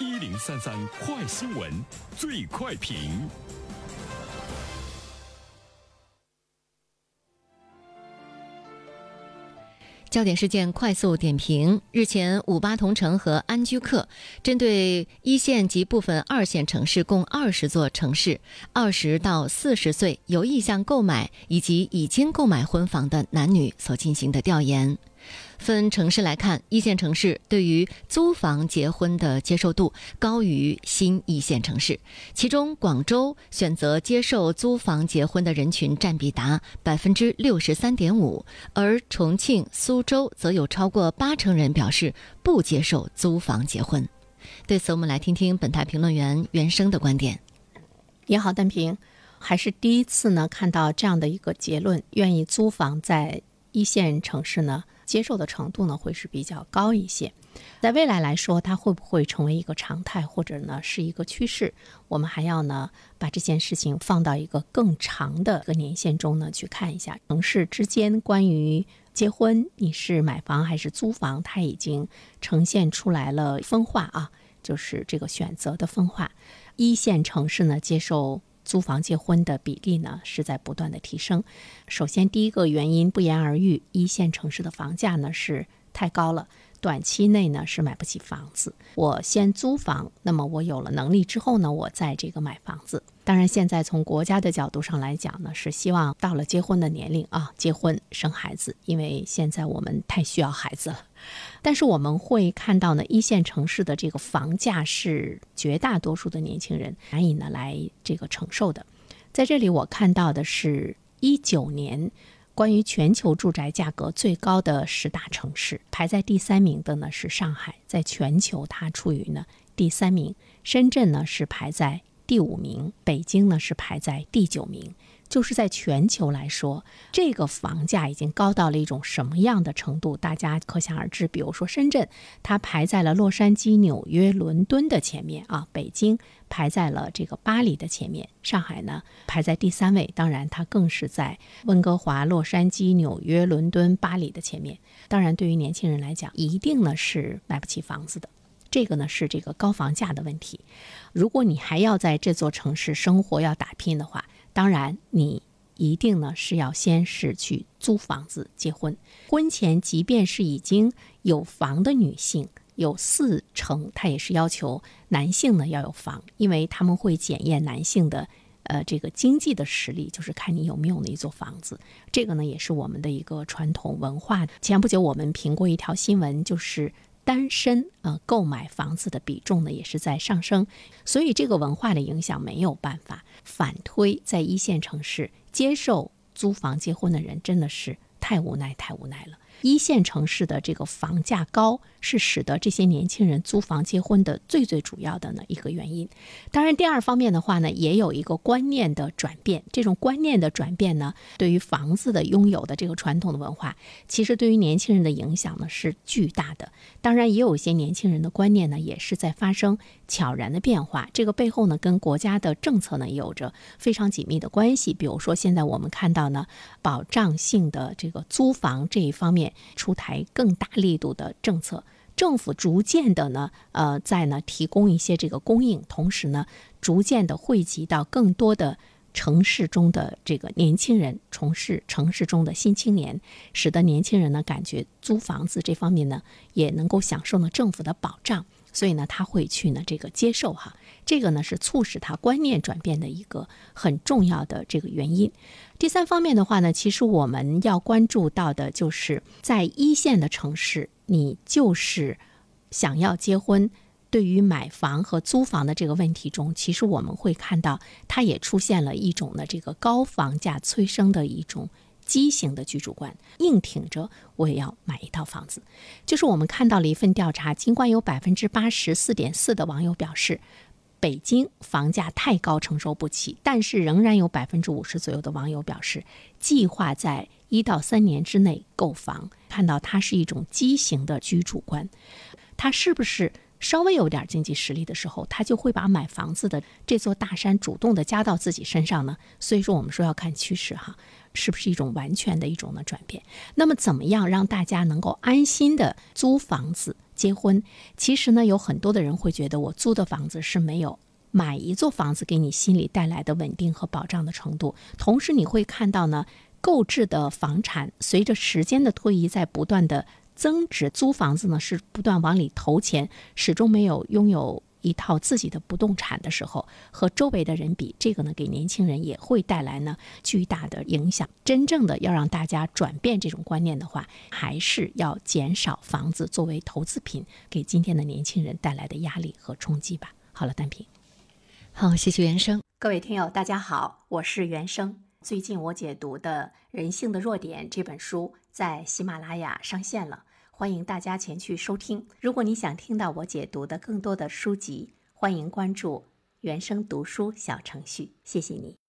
一零三三快新闻，最快评。焦点事件快速点评：日前，五八同城和安居客针对一线及部分二线城市共二十座城市，二十到四十岁有意向购买以及已经购买婚房的男女所进行的调研。分城市来看，一线城市对于租房结婚的接受度高于新一线城市，其中广州选择接受租房结婚的人群占比达百分之六十三点五，而重庆、苏州则有超过八成人表示不接受租房结婚。对此，我们来听听本台评论员袁生的观点。你好，单平，还是第一次呢看到这样的一个结论，愿意租房在一线城市呢？接受的程度呢会是比较高一些，在未来来说，它会不会成为一个常态，或者呢是一个趋势？我们还要呢把这件事情放到一个更长的一个年限中呢去看一下。城市之间关于结婚，你是买房还是租房，它已经呈现出来了分化啊，就是这个选择的分化。一线城市呢接受。租房结婚的比例呢是在不断的提升。首先，第一个原因不言而喻，一线城市的房价呢是太高了，短期内呢是买不起房子。我先租房，那么我有了能力之后呢，我再这个买房子。当然，现在从国家的角度上来讲呢，是希望到了结婚的年龄啊，结婚生孩子，因为现在我们太需要孩子了。但是我们会看到呢，一线城市的这个房价是绝大多数的年轻人难以呢来这个承受的。在这里，我看到的是一九年关于全球住宅价格最高的十大城市，排在第三名的呢是上海，在全球它处于呢第三名。深圳呢是排在第五名，北京呢是排在第九名。就是在全球来说，这个房价已经高到了一种什么样的程度？大家可想而知。比如说深圳，它排在了洛杉矶、纽约、伦敦的前面啊；北京排在了这个巴黎的前面；上海呢排在第三位。当然，它更是在温哥华、洛杉矶、纽约、伦敦、巴黎的前面。当然，对于年轻人来讲，一定呢是买不起房子的。这个呢是这个高房价的问题。如果你还要在这座城市生活、要打拼的话，当然，你一定呢是要先是去租房子结婚。婚前，即便是已经有房的女性，有四成，她也是要求男性呢要有房，因为他们会检验男性的呃这个经济的实力，就是看你有没有那座房子。这个呢也是我们的一个传统文化。前不久我们评过一条新闻，就是。单身呃，购买房子的比重呢也是在上升，所以这个文化的影响没有办法反推，在一线城市接受租房结婚的人真的是太无奈，太无奈了。一线城市的这个房价高，是使得这些年轻人租房结婚的最最主要的呢一个原因。当然，第二方面的话呢，也有一个观念的转变。这种观念的转变呢，对于房子的拥有的这个传统的文化，其实对于年轻人的影响呢是巨大的。当然，也有一些年轻人的观念呢，也是在发生悄然的变化。这个背后呢，跟国家的政策呢有着非常紧密的关系。比如说，现在我们看到呢，保障性的这个租房这一方面。出台更大力度的政策，政府逐渐的呢，呃，在呢提供一些这个供应，同时呢，逐渐的汇集到更多的城市中的这个年轻人，从事城市中的新青年，使得年轻人呢感觉租房子这方面呢也能够享受呢政府的保障，所以呢他会去呢这个接受哈，这个呢是促使他观念转变的一个很重要的这个原因。第三方面的话呢，其实我们要关注到的就是在一线的城市，你就是想要结婚，对于买房和租房的这个问题中，其实我们会看到，它也出现了一种呢这个高房价催生的一种畸形的居住观，硬挺着我也要买一套房子。就是我们看到了一份调查，尽管有百分之八十四点四的网友表示。北京房价太高，承受不起。但是仍然有百分之五十左右的网友表示，计划在一到三年之内购房。看到它是一种畸形的居住观，它是不是稍微有点经济实力的时候，他就会把买房子的这座大山主动的加到自己身上呢？所以说，我们说要看趋势哈，是不是一种完全的一种的转变？那么，怎么样让大家能够安心的租房子？结婚。其实呢，有很多的人会觉得我租的房子是没有买一座房子给你心里带来的稳定和保障的程度。同时，你会看到呢，购置的房产随着时间的推移在不断的增值，租房子呢是不断往里投钱，始终没有拥有。一套自己的不动产的时候，和周围的人比，这个呢给年轻人也会带来呢巨大的影响。真正的要让大家转变这种观念的话，还是要减少房子作为投资品给今天的年轻人带来的压力和冲击吧。好了，单平，好，谢谢原生。各位听友，大家好，我是原生。最近我解读的《人性的弱点》这本书在喜马拉雅上线了。欢迎大家前去收听。如果你想听到我解读的更多的书籍，欢迎关注“原声读书”小程序。谢谢你。